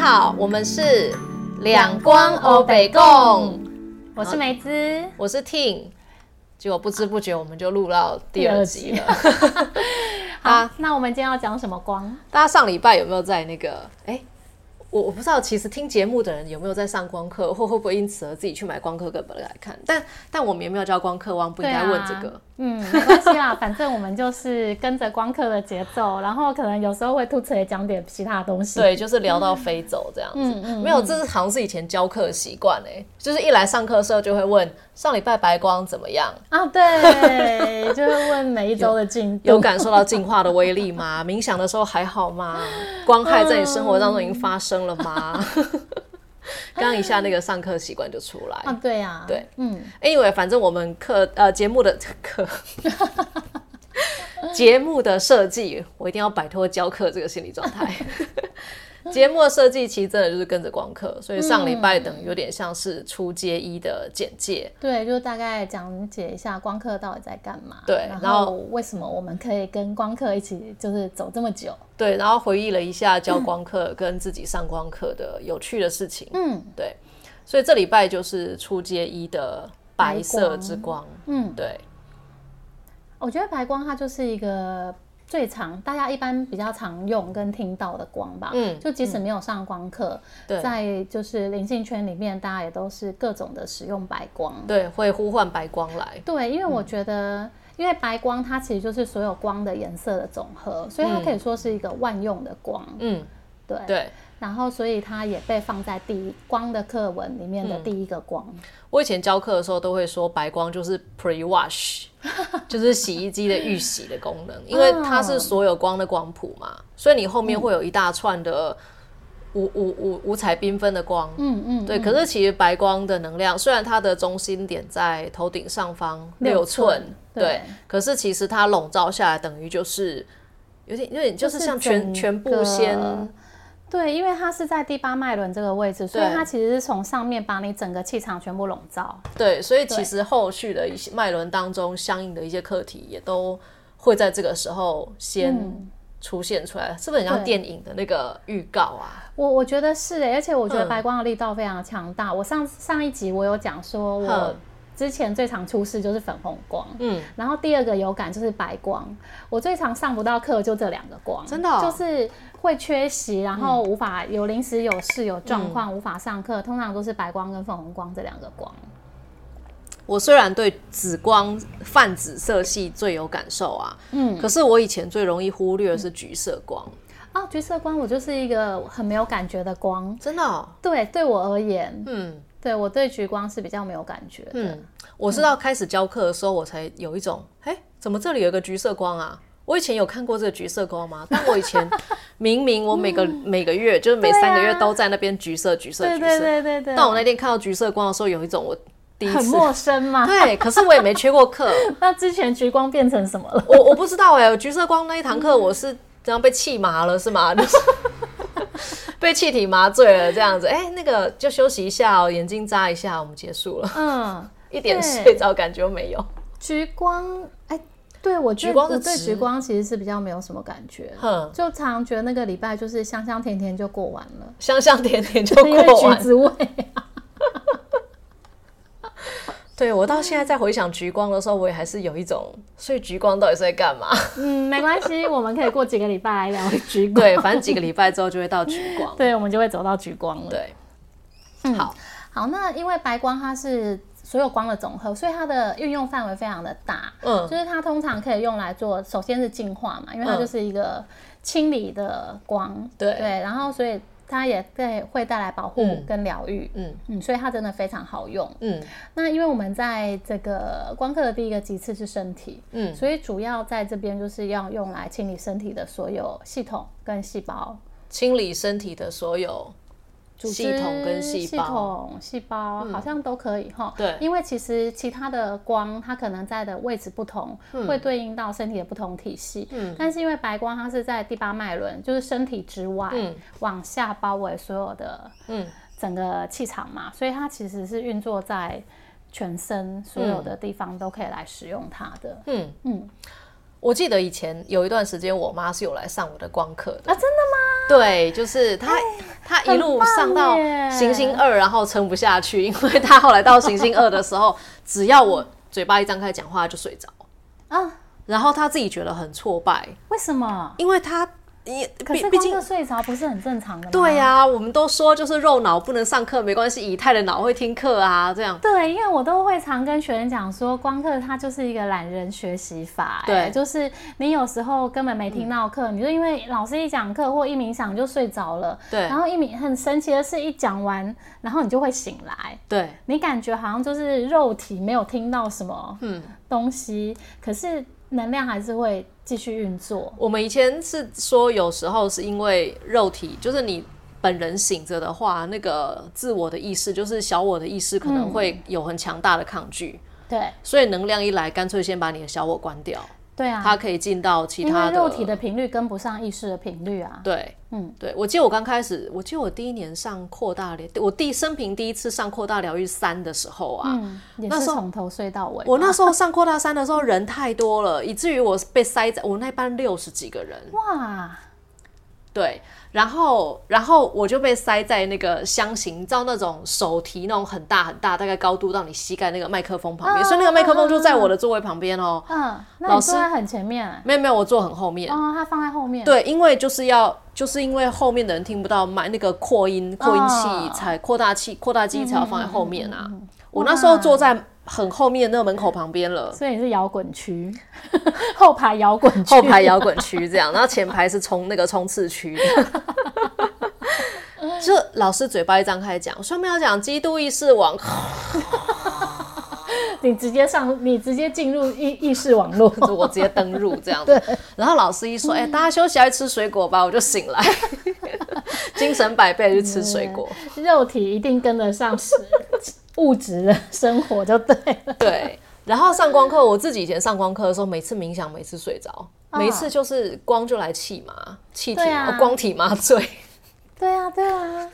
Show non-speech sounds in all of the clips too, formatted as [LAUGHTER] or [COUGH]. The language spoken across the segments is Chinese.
好，我们是两光欧北共，我是梅姿，我是 Ting，结果不知不觉我们就录到第二集了。[LAUGHS] 好，那我们今天要讲什么光？大家上礼拜有没有在那个？哎。我我不知道，其实听节目的人有没有在上光课，或会不会因此而自己去买光课本来看？但但我们也没有教光课，王不应该问这个。嗯，没关系啦，反正我们就是跟着光课的节奏，然后可能有时候会突出来讲点其他东西。对，就是聊到飞走这样子。嗯嗯。没有，这是好像是以前教课习惯哎，就是一来上课的时候就会问上礼拜白光怎么样啊？对，就会问每一周的进度。有感受到进化的威力吗？冥想的时候还好吗？光害在你生活当中已经发生了吗？刚一下那个上课习惯就出来。啊，对呀，对，嗯，Anyway，反正我们课呃节目的课 [LAUGHS] 节目的设计，我一定要摆脱教课这个心理状态。节目的设计其实真的就是跟着光课，所以上礼拜等于有点像是初阶一的简介，对，就大概讲解一下光课到底在干嘛，对，然后为什么我们可以跟光课一起就是走这么久，对，然后回忆了一下教光课跟自己上光课的有趣的事情，嗯，对，所以这礼拜就是初阶一的白色之光，嗯，对，我觉得白光它就是一个。最常大家一般比较常用跟听到的光吧，嗯，就即使没有上光课，在就是灵性圈里面，大家也都是各种的使用白光，对，会呼唤白光来，对，因为我觉得，因为白光它其实就是所有光的颜色的总和，所以它可以说是一个万用的光，嗯，对。对。然后，所以它也被放在第一光的课文里面的第一个光。我以前教课的时候都会说，白光就是 pre wash，[LAUGHS] 就是洗衣机的预洗的功能，因为它是所有光的光谱嘛，所以你后面会有一大串的五五五五彩缤纷的光。嗯嗯，对。可是其实白光的能量，虽然它的中心点在头顶上方六寸，对，可是其实它笼罩下来，等于就是有点有点就是像全全部先。对，因为它是在第八脉轮这个位置，所以它其实是从上面把你整个气场全部笼罩。对，所以其实后续的一些脉轮当中相应的一些课题，也都会在这个时候先出现出来，是不是很像电影的那个预告啊？我我觉得是诶，而且我觉得白光的力道非常强大。我上上一集我有讲说，我之前最常出事就是粉红光，嗯，然后第二个有感就是白光，我最常上不到课就这两个光，真的就是。会缺席，然后无法有临时有事有状况无法上课，通常都是白光跟粉红光这两个光。我虽然对紫光泛紫色系最有感受啊，嗯，可是我以前最容易忽略的是橘色光。啊，橘色光我就是一个很没有感觉的光，真的，对，对我而言，嗯，对我对橘光是比较没有感觉，嗯，我是到开始教课的时候，我才有一种，哎，怎么这里有个橘色光啊？我以前有看过这个橘色光吗？但我以前 [LAUGHS] 明明我每个每个月就是每三个月都在那边橘色橘色橘色，对对对对。但我那天看到橘色光的时候，有一种我第一次很陌生嘛。对，可是我也没缺过课。[LAUGHS] 那之前橘光变成什么了？我我不知道哎，橘色光那一堂课我是这样被气麻了是吗？被气体麻醉了这样子。哎，那个就休息一下哦，眼睛眨一下，我们结束了。嗯，[LAUGHS] 一点睡着感觉没有。橘光哎。对，我觉得我对橘光其实是比较没有什么感觉，哼就常觉得那个礼拜就是香香甜甜就过完了，香香甜甜就过完。[LAUGHS] 橘子味。对我到现在在回想橘光的时候，我也还是有一种，所以橘光到底是在干嘛？[LAUGHS] 嗯，没关系，我们可以过几个礼拜来聊橘光。对，反正几个礼拜之后就会到橘光，对，我们就会走到橘光了。对，好，好，那因为白光它是。所有光的总和，所以它的运用范围非常的大。嗯，就是它通常可以用来做，首先是净化嘛，因为它就是一个清理的光。对对，然后所以它也对会带来保护跟疗愈。嗯嗯，所以它真的非常好用。嗯，那因为我们在这个光课的第一个级次是身体，嗯，所以主要在这边就是要用来清理身体的所有系统跟细胞，清理身体的所有。系统跟细胞，细胞好像都可以哈。对，因为其实其他的光，它可能在的位置不同，会对应到身体的不同体系。嗯，但是因为白光它是在第八脉轮，就是身体之外，往下包围所有的，嗯，整个气场嘛，所以它其实是运作在全身所有的地方都可以来使用它的。嗯嗯。我记得以前有一段时间，我妈是有来上我的光课的。啊，真的吗？对，就是她，她一路上到行星二，然后撑不下去，因为她后来到行星二的时候，只要我嘴巴一张开讲话，就睡着，啊，然后她自己觉得很挫败，为什么？因为他也可是光是睡着不是很正常的吗？对呀、我们都说就是肉脑不能上课没关系，以太的脑会听课啊，这样。对，因为我都会常跟学生讲说，光课它就是一个懒人学习法、哎对。就是你有时候根本没听到课，你就因为老师一讲课或一冥想就睡着了，对。然后一冥很神奇的是，一讲完，然后你就会醒来，对，你感觉好像就是肉体没有听到什么东西，可是能量还是会继续运作。我们以前是说，有时候是因为肉体，就是你本人醒着的话，那个自我的意识，就是小我的意识，可能会有很强大的抗拒，对。所以能量一来，干脆先把你的小我关掉，对啊，它可以进到其他的为肉体的频率跟不上意识的频率啊。对，嗯嗯，对，我记得我刚开始，我记得我第一年上扩大疗，我第生平第一次上扩大疗愈三的时候啊，嗯，也那时候是从头睡到尾。我那时候 [LAUGHS] 上扩大三的时候人太多了，以至于我被塞在我那班六十几个人，哇，对，然后然后我就被塞在那个箱型，你知道那种手提那种很大很大，大概高度到你膝盖那个麦克风旁边，嗯所以那个麦克风就在我的座位旁边哦。嗯，老师很前面没有没有，我坐很后面。哦，他放在后面。对，因为就是要，就是因为后面的人听不到麦，那个扩音扩音器哦才扩大器扩大机才要放在后面啊。我那时候坐在很后面那个门口旁边了，所以你是摇滚区，[LAUGHS] 后排摇滚区，后排摇滚区这样，然后前排是冲那个冲刺区。[LAUGHS] 就老师嘴巴一张开讲，上面要讲基督意识网，[LAUGHS] [LAUGHS] 你直接上，你直接进入意意识网络。[LAUGHS] 就我直接登入这样子。然后老师一说，哎、大家休息来吃水果吧，我就醒来，[LAUGHS] 精神百倍地去吃水果。肉体一定跟得上实物质的生活就对了。对，然后上光课，我自己以前上光课的时候，每次冥想，每次睡着，每次就是光就来气麻，气体、啊哦光体麻醉。对啊，对啊。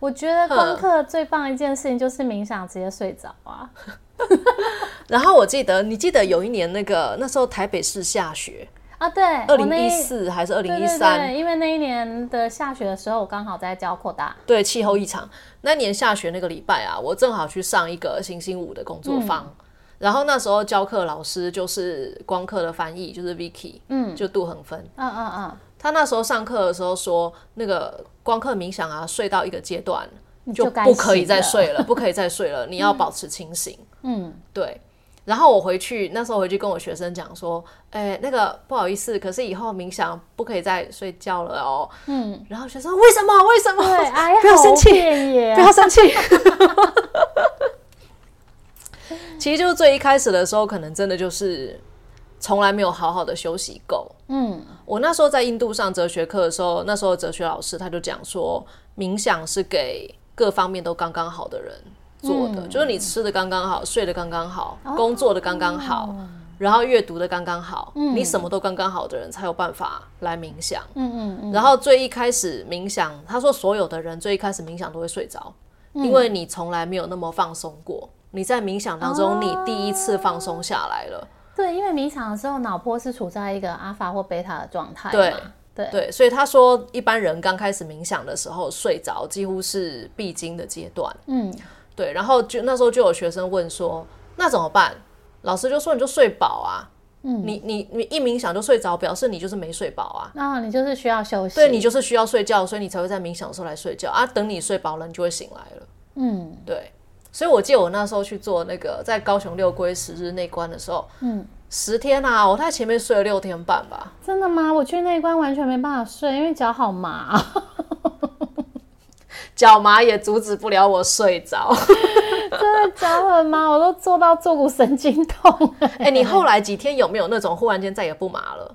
我觉得功课最棒的一件事情就是冥想，直接睡着啊。[LAUGHS] 然后我记得，你记得有一年那个那时候台北市下雪，啊，对，二零一四还是二零一三？对，因为那一年的下雪的时候，我刚好在教扩大。对，气候异常。那年下雪那个礼拜啊，我正好去上一个星星舞的工作坊，然后那时候教课老师就是光课的翻译，就是 Vicky，嗯，就杜恒芬。嗯嗯嗯，他那时候上课的时候说，那个光刻冥想啊，睡到一个阶段就就不可以再睡了，[LAUGHS] 不可以再睡了，你要保持清醒。嗯，对。然后我回去那时候回去跟我学生讲说，哎、那个不好意思，可是以后冥想不可以再睡觉了哦。嗯。然后学生为什么？为什么？对，哎呀，不要生气不要生气。[LAUGHS] 其实就是最一开始的时候，可能真的就是从来没有好好的休息够。嗯，我那时候在印度上哲学课的时候，那时候哲学老师他就讲说，冥想是给各方面都刚刚好的人做的，就是你吃的刚刚好，睡得刚刚好，工作的刚刚好，然后阅读的刚刚好，你什么都刚刚好的人才有办法来冥想。嗯嗯嗯，然后最一开始冥想，他说所有的人最一开始冥想都会睡着，因为你从来没有那么放松过。你在冥想当中，你第一次放松下来了。对，因为冥想的时候，脑波是处在一个阿法或贝塔的状态对对，所以他说，一般人刚开始冥想的时候睡着，几乎是必经的阶段。嗯，对，然后就那时候就有学生问说，那怎么办？老师就说你就睡饱啊，嗯，你你你一冥想就睡着，表示你就是没睡饱啊。那你就是需要休息。对你就是需要睡觉，所以你才会在冥想的时候来睡觉啊。等你睡饱了，你就会醒来了。嗯，对，所以我记得我那时候去做那个在高雄六龟十日内观的时候，嗯，十天啊，我在前面睡了六天半吧。真的吗？我去那一关完全没办法睡，因为脚好麻。[LAUGHS] [LAUGHS] 脚麻也阻止不了我睡着。真的脚很麻，我都做到坐骨神经痛。[LAUGHS] 哎、你后来几天有没有那种忽然间再也不麻了？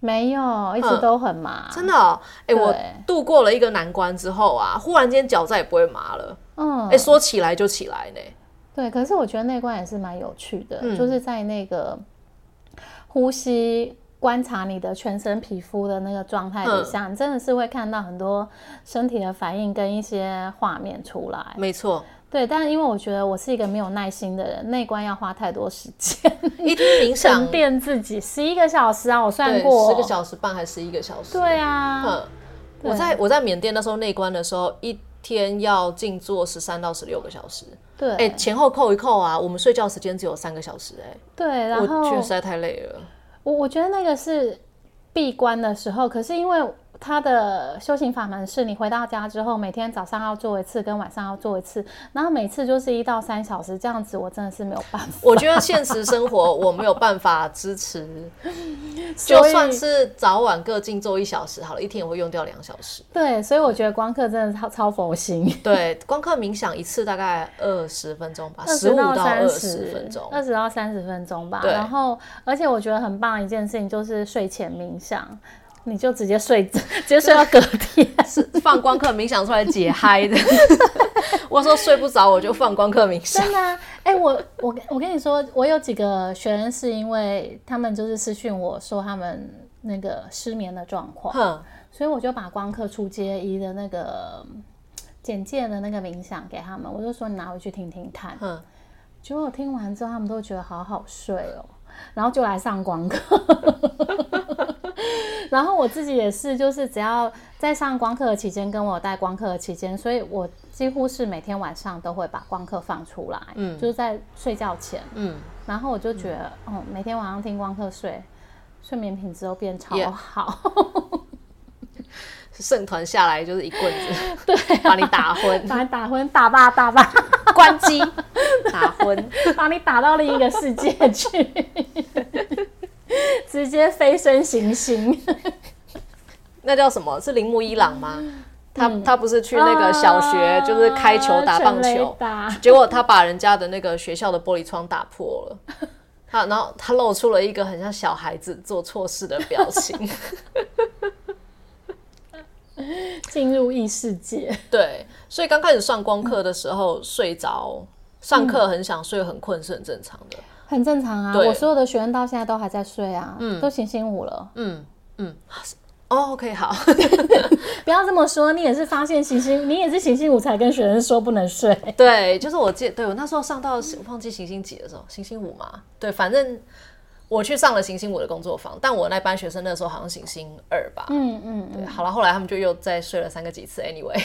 没有，一直都很麻。真的、哦？哎、我度过了一个难关之后啊，忽然间脚再也不会麻了。嗯哎、，说起来就起来呢。对。可是我觉得那关也是蛮有趣的，嗯就是在那个呼吸。观察你的全身皮肤的那个状态底下，你真的是会看到很多身体的反应跟一些画面出来。没错，对，但是因为我觉得我是一个没有耐心的人，内观要花太多时间一天冥想沉淀自己，十一个小时啊，我算对过，十个小时半还是十一个小时？对啊，嗯，我在我在缅甸那时候内观的时候，一天要静坐十三到十六个小时。对，哎，前后扣一扣啊，我们睡觉时间只有三个小时，哎，对，然后我觉得实在太累了。我我觉得那个是闭关的时候，可是因为。他的修行法门是你回到家之后，每天早上要做一次，跟晚上要做一次，然后每次就是一到三小时这样子，我真的是没有办法。我觉得现实生活我没有办法支持，[LAUGHS] 就算是早晚各静坐一小时好了，一天也会用掉两小时。对，所以我觉得光课真的超超佛心。对，光课冥想一次大概二十分钟吧，十五到二十分钟，二十到三十分钟吧。然后，而且我觉得很棒一件事情就是睡前冥想。你就直接睡，[LAUGHS] 直接睡到隔天，是放光刻冥想出来解嗨的。[LAUGHS] 我说睡不着，我就放光刻冥想。真的？哎，我我我跟你说，我有几个学生是因为他们就是私讯我说他们那个失眠的状况，所以我就把光刻出街一的那个简介的那个冥想给他们，我就说你拿回去听听看。嗯，结果我听完之后，他们都觉得好好睡哦，然后就来上光课。[LAUGHS] 然后我自己也是，就是只要在上光课的期间，跟我带光课的期间，所以我几乎是每天晚上都会把光课放出来，嗯，就是在睡觉前，嗯，然后我就觉得，哦，每天晚上听光课睡，睡眠品质都变超好，圣团下来就是一棍子，[LAUGHS] 对，把你打昏，把你打昏，打吧打吧，[LAUGHS] 关机，打昏，把你打到另一个世界去。[LAUGHS] 直接飞升行星，那叫什么？是铃木一朗吗？他他不是去那个小学，就是开球打棒球，结果他把人家的那个学校的玻璃窗打破了。他然后他露出了一个很像小孩子做错事的表情，[LAUGHS] 进入异世界。对，所以刚开始上光课的时候睡着，上课很想睡很困是很正常的。很正常啊，我所有的学生到现在都还在睡啊，嗯都醒醒午了。嗯嗯，哦，OK，好，[LAUGHS] 不要这么说，你也是发现醒醒，你也是醒醒午才跟学生说不能睡。对，就是我记，对我那时候上到忘记星星几的时候，星星五嘛，对，反正我去上了行星五的工作坊，但我那班学生那时候好像行星二吧。嗯嗯，对，好了，后来他们就又再睡了三个几次，anyway。[LAUGHS]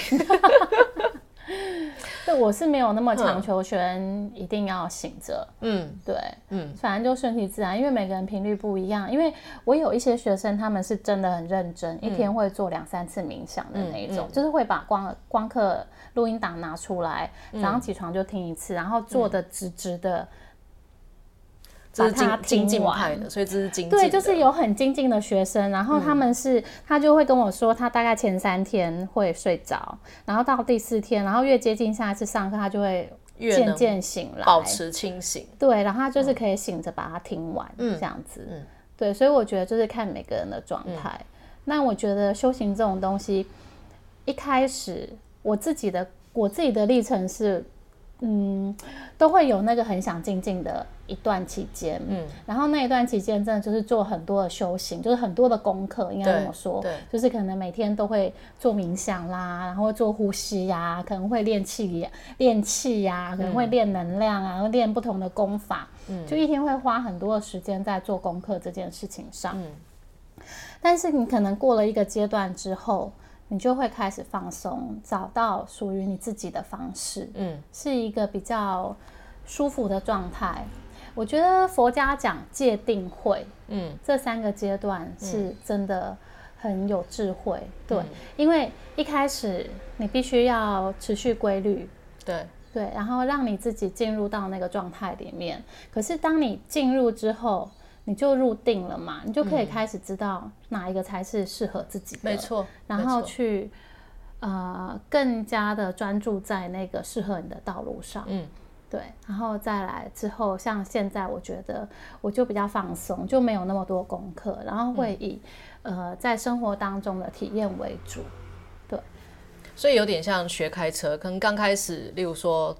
[LAUGHS] 对，我是没有那么强求学生一定要醒着。嗯，对，嗯，反正就顺其自然，因为每个人频率不一样。因为我有一些学生，他们是真的很认真，一天会做两三次冥想的那一种，就是会把光光课录音档拿出来，早上起床就听一次，然后坐的直直的。把它精进派的，所以这是精进。对，就是有很精进的学生，然后他们是，他就会跟我说，他大概前三天会睡着，然后到第四天，然后越接近下一次上课，他就会渐渐醒来，保持清醒。对，然后他就是可以醒着把它听完，这样子。嗯，对，所以我觉得就是看每个人的状态。那我觉得修行这种东西，一开始我自己的我自己的历程是。嗯，都会有那个很想静静的一段期间，嗯，然后那一段期间真的就是做很多的修行，就是很多的功课，应该这么说，对，就是可能每天都会做冥想啦，然后做呼吸呀，可能会练气练气呀，可能会练能量啊，会练不同的功法，嗯，就一天会花很多的时间在做功课这件事情上，嗯，但是你可能过了一个阶段之后。你就会开始放松，找到属于你自己的方式，嗯，是一个比较舒服的状态。我觉得佛家讲戒定慧，嗯，这三个阶段是真的很有智慧，对，因为一开始你必须要持续规律，对。对，然后让你自己进入到那个状态里面。可是当你进入之后，你就入定了嘛，你就可以开始知道哪一个才是适合自己的，没错。然后去呃更加的专注在那个适合你的道路上，嗯，对。然后再来之后，像现在我觉得我就比较放松，就没有那么多功课，然后会以呃在生活当中的体验为主，对。所以有点像学开车，可能刚开始，例如说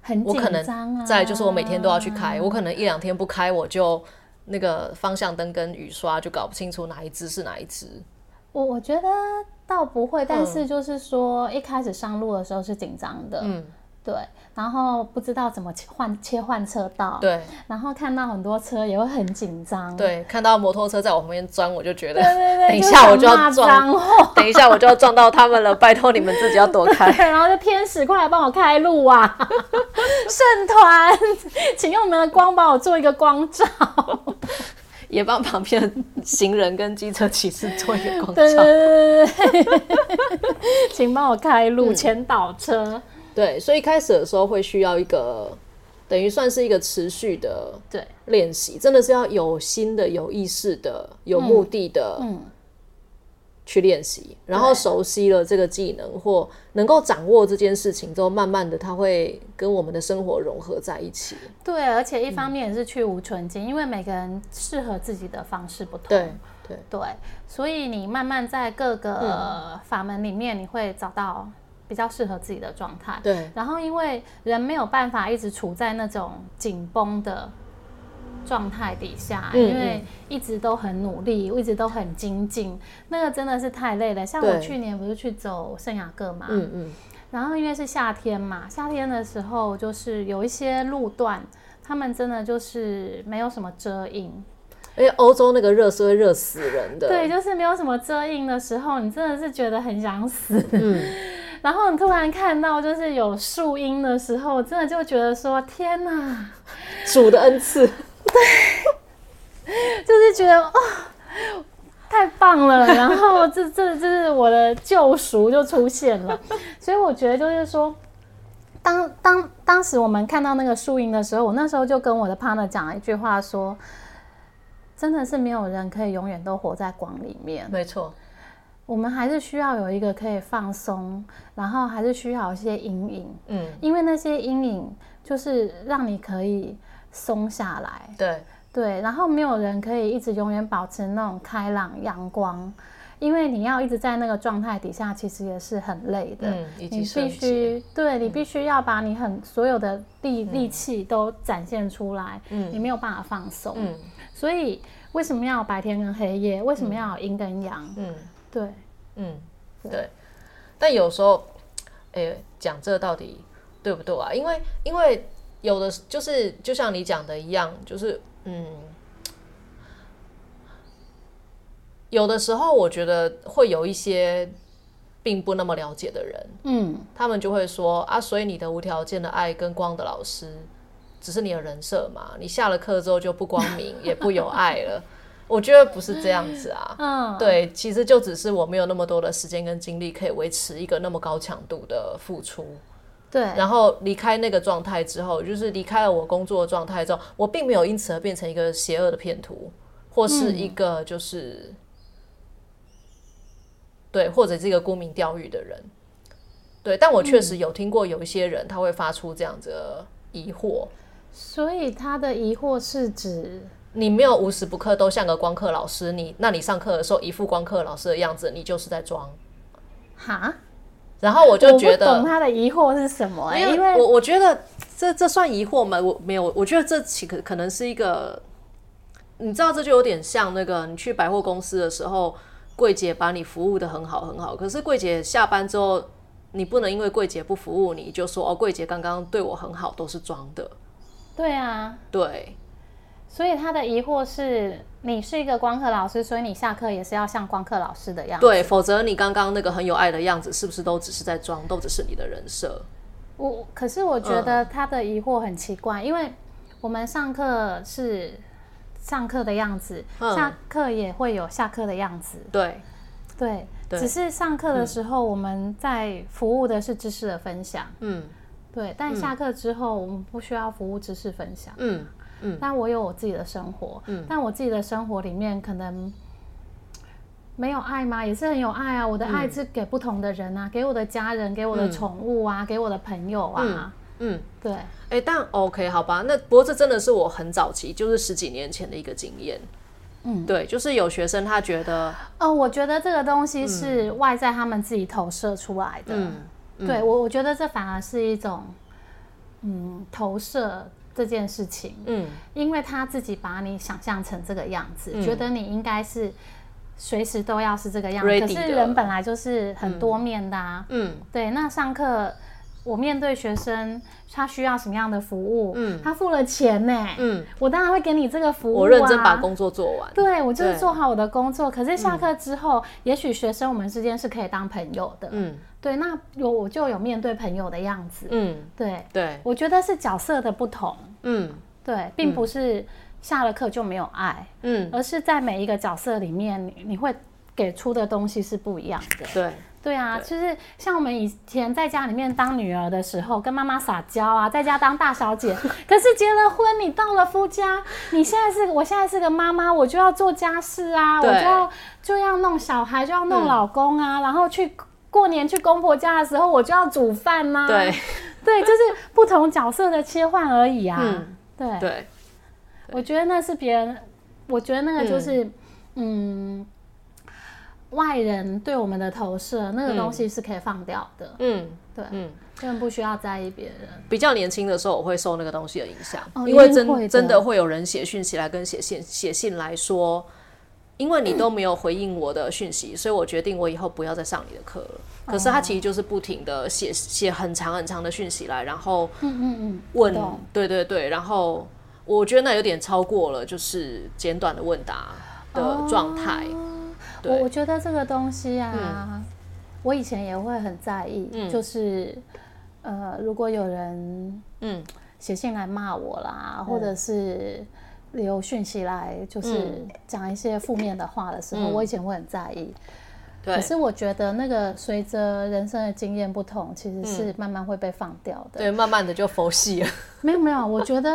很紧张啊，再就是我每天都要去开，我可能一两天不开我就。那个方向灯跟雨刷就搞不清楚哪一只是哪一只。我我觉得倒不会，但是就是说一开始上路的时候是紧张的，嗯，对，然后不知道怎么切换切换车道，对，然后看到很多车也会很紧张，对，看到摩托车在我旁边钻，我就觉得，对对对，等一下我就要撞等一下我就要撞到他们了，拜托你们自己要躲开。[LAUGHS] 然后就天使，快来帮我开路啊！[LAUGHS] 圣团，请用你们的光帮我做一个光照。[LAUGHS] 也帮旁边行人跟机车骑士做一个光对照。对对对对，请帮我开嗯路，前导车。对，所以一开始的时候会需要一个，等于算是一个持续的对，练习，真的是要有心的、有意识的、有目的的，嗯去练习，然后熟悉了这个技能或能够掌握这件事情之后，慢慢的它会跟我们的生活融合在一起。对，而且一方面也是去无存精，因为每个人适合自己的方式不同。对对对，所以你慢慢在各嗯个法门里面，你会找到比较适合自己的状态。对然后，因为人没有办法一直处在那种紧绷的状态底下，嗯因为一直都很努力，一直都很精进，那个真的是太累了。像我去年不是去走圣雅各嘛，嗯嗯，然后因为是夏天嘛，夏天的时候就是有一些路段，他们真的就是没有什么遮阴。因为欧洲那个热是会热死人的。对，就是没有什么遮阴的时候，你真的是觉得很想死。嗯，然后你突然看到就是有树荫的时候，真的就觉得说天哪，主的恩赐。[LAUGHS] 对就是觉得哦，太棒了。然后这这这是我的救赎就出现了，所以我觉得就是说。当当当时我们看到那个树荫的时候，我那时候就跟我的 partner 讲了一句话说，真的是没有人可以永远都活在光里面。没错，我们还是需要有一个可以放松，然后还是需要一些阴影，嗯，因为那些阴影就是让你可以松下来，对。对，然后没有人可以一直永远保持那种开朗阳光，因为你要一直在那个状态底下，其实也是很累的。嗯你必须对你必须要把你很所有的力力气都展现出来，嗯。你没有办法放松。嗯。所以为什么要白天跟黑夜？为什么要阴跟阳？嗯对，嗯，对。但有时候，哎、讲这到底对不对啊？因为因为有的就是就像你讲的一样，就是嗯，有的时候我觉得会有一些并不那么了解的人，嗯，他们就会说啊，所以你的无条件的爱跟光的老师，只是你的人设嘛？你下了课之后就不光明，也不有爱了。我觉得不是这样子啊。嗯，对，其实就只是我没有那么多的时间跟精力可以维持一个那么高强度的付出，对，然后离开那个状态之后，就是离开了我工作的状态之后，我并没有因此而变成一个邪恶的骗徒，或是一个就是、对，或者是一个沽名钓誉的人。对，但我确实有听过有一些人他会发出这样子的疑惑，所以他的疑惑是指，你没有无时不刻都像个光课老师，你那你上课的时候一副光课老师的样子，你就是在装。哈，然后我就觉得懂得，他的疑惑是什么、欸，因因为我我觉得这这算疑惑吗？我没有，我觉得这其可可能是一个，你知道，这就有点像那个你去百货公司的时候，柜姐把你服务的很好很好，可是柜姐下班之后，你不能因为柜姐不服务你就说哦，柜姐刚刚对我很好，都是装的。对啊，对，所以他的疑惑是你是一个光课老师，所以你下课也是要像光课老师的样子。对，否则你刚刚那个很有爱的样子，是不是都只是在装，都只是你的人设？我可是我觉得他的疑惑很奇怪，因为我们上课是上课的样子，嗯下课也会有下课的样子。对，对，对只是上课的时候我们在服务的是知识的分享，嗯对，但下课之后我们不需要服务知识分享。嗯但我有我自己的生活，嗯但我自己的生活里面可能没有爱吗？也是很有爱啊！我的爱是给不同的人啊，给我的家人，给我的宠物啊，给我的朋友啊，嗯。对，哎、但 OK 好吧，那不过这真的是我很早期，就是十几年前的一个经验。嗯，对，就是有学生他觉得，哦，我觉得这个东西是外在他们自己投射出来的，嗯，对我我觉得这反而是一种嗯投射这件事情，嗯。因为他自己把你想象成这个样子，觉得你应该是随时都要是这个样子。可是人本来就是很多面的啊。嗯。对，那上课我面对学生，他需要什么样的服务？嗯，他付了钱呢，嗯，我当然会给你这个服务。我认真把工作做完。对，我就是做好我的工作。可是下课之后，也许学生我们之间是可以当朋友的。嗯，对，那有我就有面对朋友的样子。嗯，对对，我觉得是角色的不同。嗯，对，并不是下了课就没有爱。嗯，而是在每一个角色里面，你你会给出的东西是不一样的。对。对啊，就是像我们以前在家里面当女儿的时候，跟妈妈撒娇啊，在家当大小姐。[LAUGHS] 可是结了婚，你到了夫家，你现在是我现在是个妈妈，我就要做家事啊，我就要就要弄小孩，就要弄老公啊，然后去过年去公婆家的时候，我就要煮饭呐。对，[LAUGHS] 对，就是不同角色的切换而已啊。对，对，我觉得那是别人，我觉得那个就是嗯。外人对我们的投射，那个东西是可以放掉的。嗯，对，嗯，根本不需要在意别人。比较年轻的时候，我会受那个东西的影响，因为真真的会有人写讯息来跟写信写信来说，因为你都没有回应我的讯息，所以我决定我以后不要再上你的课了。可是他其实就是不停的写写很长很长的讯息来，然后嗯嗯嗯问，对对对，然后我觉得那有点超过了，就是简短的问答的状态。我我觉得这个东西啊，我以前也会很在意，就是呃，如果有人嗯。写信来骂我啦，或者是留讯息来，就是讲一些负面的话的时候，我以前会很在意。可是我觉得那个随着人生的经验不同，其实是慢慢会被放掉的。对，慢慢的就佛系了。[LAUGHS] 没有没有，我觉得。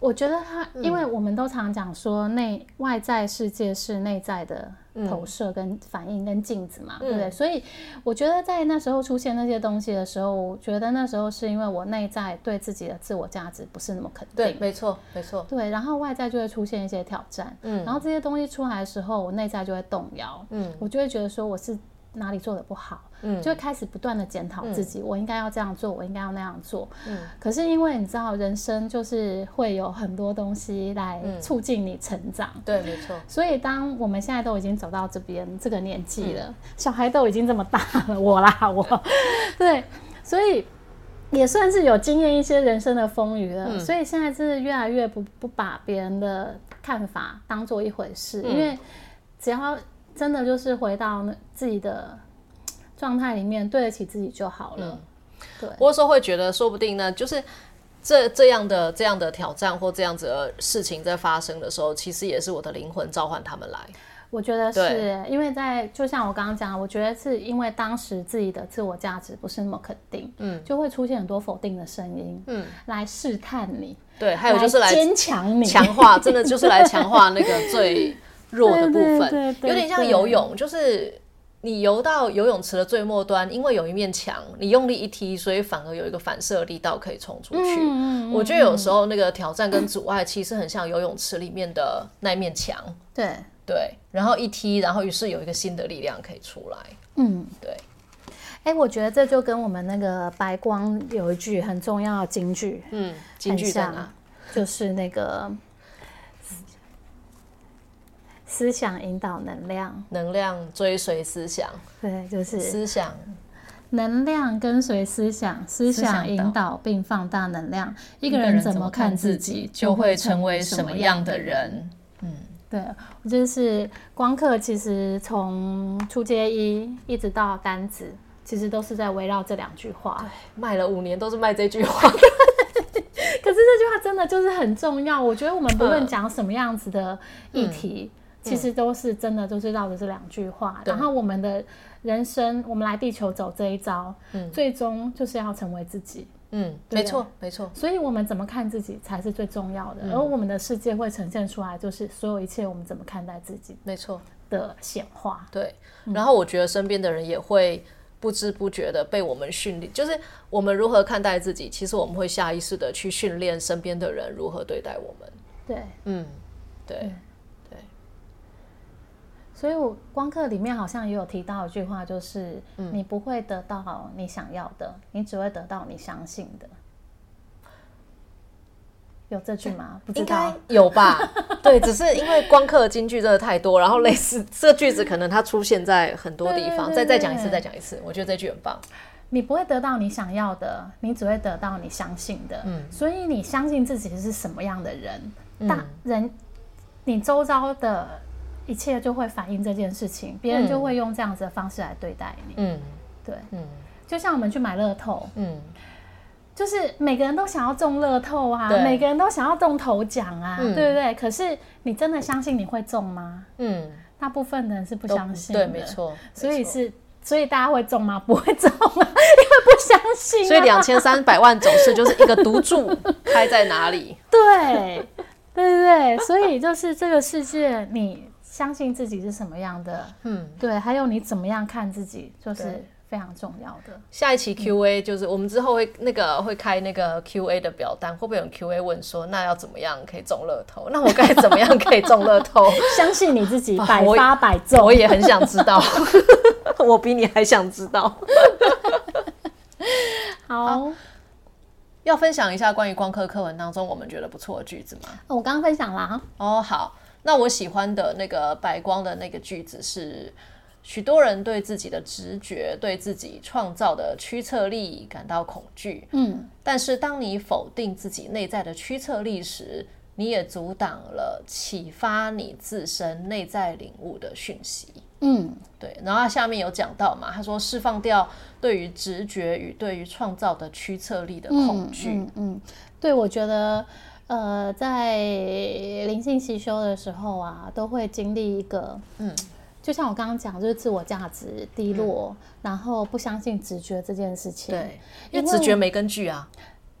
我觉得他，因为我们都常讲说内外在世界是内在的投射跟反应跟镜子嘛，对不对？所以我觉得在那时候出现那些东西的时候，我觉得那时候是因为我内在对自己的自我价值不是那么肯定。对，没错，没错。对，然后外在就会出现一些挑战，嗯，然后这些东西出来的时候，我内在就会动摇，嗯，我就会觉得说我是。哪里做的不好，嗯，就会开始不断的检讨自己，我应该要这样做，我应该要那样做，嗯。可是因为你知道，人生就是会有很多东西来促进你成长，对，没错。所以当我们现在都已经走到这边这个年纪了，小孩都已经这么大了，我啦，[LAUGHS] 我，对，所以也算是有经验一些人生的风雨了。所以现在是越来越不不把别人的看法当做一回事，因为只要。真的就是回到那自己的状态里面，对得起自己就好了。对，我有时候会觉得，说不定呢，就是这这样的这样的挑战或这样子的事情在发生的时候，其实也是我的灵魂召唤他们来。我觉得是因为在就像我刚刚讲，我觉得是因为当时自己的自我价值不是那么肯定，嗯，就会出现很多否定的声音，嗯，来试探你。对，还有就是来坚强你，强化，真的就是来强化那个最。弱的部分有点像游泳，就是你游到游泳池的最末端，因为有一面墙，你用力一踢，所以反而有一个反射力道可以冲出去。我觉得有时候那个挑战跟阻碍其实很像游泳池里面的那面墙。[CLEARS THROAT] 对对，然后一踢，然后于是有一个新的力量可以出来。嗯，对。哎，我觉得这就跟我们那个白光有一句很重要的金句，嗯，金句在哪？就是那个。思想引导能量，能量追随思想，对，就是思想，能量跟随思想，思想引导并放大能量。一个人怎么看自己，就会成为什么样的人。嗯，对，我就是光课，其实从初阶一一直到单子，其实都是在围绕这两句话。对卖了五年都是卖这句话，[LAUGHS] 可是这句话真的就是很重要。我觉得我们不论讲什么样子的议题。其实都是真的，都是绕着这两句话。然后我们的人生，我们来地球走这一招，嗯，最终就是要成为自己。嗯，没错，没错。所以，我们怎么看自己才是最重要的。而我们的世界会呈现出来，就是所有一切，我们怎么看待自己，没错的显化。对。然后，我觉得身边的人也会不知不觉的被我们训练，就是我们如何看待自己，其实我们会下意识的去训练身边的人如何对待我们。对，嗯，对。所以，我光课里面好像也有提到一句话，就是你不会得到你想要的，你只会得到你相信的。有这句吗？不知应该道。[LAUGHS] 有吧？对，只是因为光刻的金句真的太多，然后类似 [LAUGHS] 这句子可能它出现在很多地方。对对对再再讲一次，再讲一次，我觉得这句很棒。你不会得到你想要的，你只会得到你相信的。嗯，所以你相信自己是什么样的人，嗯大人，你周遭的一切就会反映这件事情，别人就会用这样子的方式来对待你。嗯对，嗯就像我们去买乐透，嗯，就是每个人都想要中乐透啊，对每个人都想要中头奖啊，嗯对不对？可是你真的相信你会中吗？嗯，大部分的人是不相信的，对，没。错。没错，所以是，所以大家会中吗？不会中啊，[LAUGHS] 因为不相信、啊。所以两千三百万总是就是一个赌注开在哪里？[LAUGHS] 对，对对对，所以就是这个世界，你相信自己是什么样的，嗯，对，还有你怎么样看自己，就是非常重要的。下一期 Q&A 就是我们之后会那个会开那个 Q&A 的表单，会不会有人 Q&A 问说，那要怎么样可以中乐透？[LAUGHS] 那我该怎么样可以中乐透？[LAUGHS] 相信你自己，啊百我发百中。我也很想知道，[LAUGHS] 我比你还想知道。好，要分享一下关于光科课文当中我们觉得不错的句子吗？我刚刚分享啦。哦，好，那我喜欢的那个白光的那个句子是：许多人对自己的直觉、对自己创造的驱策力感到恐惧，嗯，但是当你否定自己内在的驱策力时，你也阻挡了启发你自身内在领悟的讯息。嗯，对，然后他下面有讲到嘛，他说释放掉对于直觉与对于创造的驱策力的恐惧。嗯嗯，对，我觉得，呃，在灵性习修的时候啊，都会经历一个，嗯，就像我刚刚讲，就是自我价值低落，然后不相信直觉这件事情。对，因为直觉没根据啊。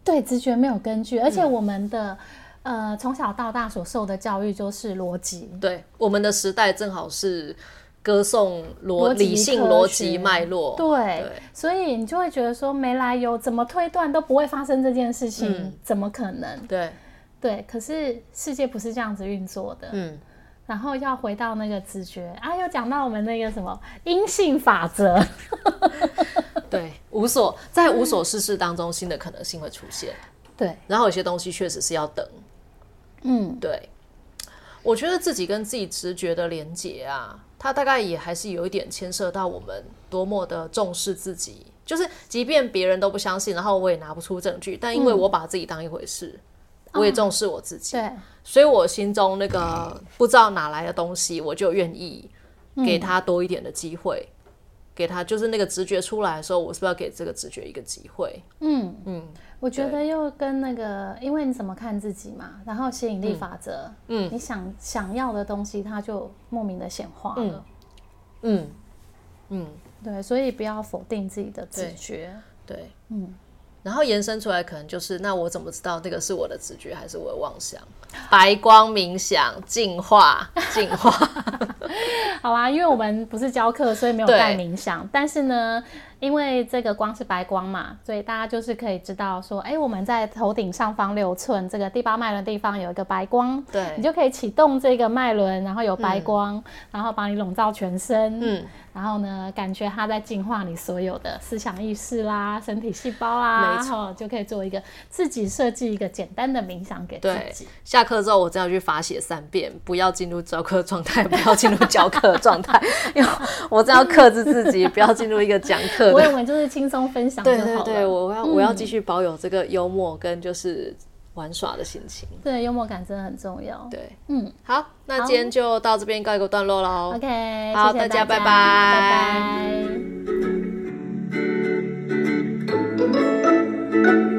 对，直觉没有根据，而且嗯我们的、呃从小到大所受的教育就是逻辑。对，我们的时代正好是歌颂逻理性逻辑脉络。对，对所以你就会觉得说没来由，怎么推断都不会发生这件事情，嗯怎么可能？对，对，可是世界不是这样子运作的。嗯，然后要回到那个直觉啊，又讲到我们那个什么阴性法则，[LAUGHS] 对，无所在无所事事当中，新的可能性会出现。对，然后有些东西确实是要等。嗯，对，我觉得自己跟自己直觉的连接啊，它大概也还是有一点牵涉到我们多么的重视自己。就是即便别人都不相信，然后我也拿不出证据，但因为我把自己当一回事，我也重视我自己，对，所以我心中那个不知道哪来的东西，我就愿意给他多一点的机会。给他就是那个直觉出来的时候，我是不是要给这个直觉一个机会？嗯，嗯我觉得又跟那个，因为你怎么看自己嘛，然后吸引力法则，嗯你想想要的东西，它就莫名的显化了。嗯嗯，对，所以不要否定自己的直觉。对，嗯，然后延伸出来可能就是，那我怎么知道那个是我的直觉还是我的妄想？白光冥想净化，净化。[LAUGHS] 好啊，因为我们不是教课，所以没有带冥想。但是呢，因为这个光是白光嘛，所以大家就是可以知道说，哎，我们在头顶上方六寸这个第八脉轮地方有一个白光，对你就可以启动这个脉轮，然后有白光，然后把你笼罩全身，嗯，然后呢，感觉它在净化你所有的思想意识啦、身体细胞啦，没错然后就可以做一个自己设计一个简单的冥想给自己。，下课之后我真的要去罚写三遍，不要进入教课状态，不要进入教课状态，[LAUGHS] 因为我真的要克制自己，不要进入一个讲课我我为就是轻松分享就好了。对对对，我要我要继续保有这个幽默跟就是玩耍的心情。对，幽默感真的很重要。对，嗯，好，那今天就到这边告一个段落喽。OK，好，大家拜拜。拜拜。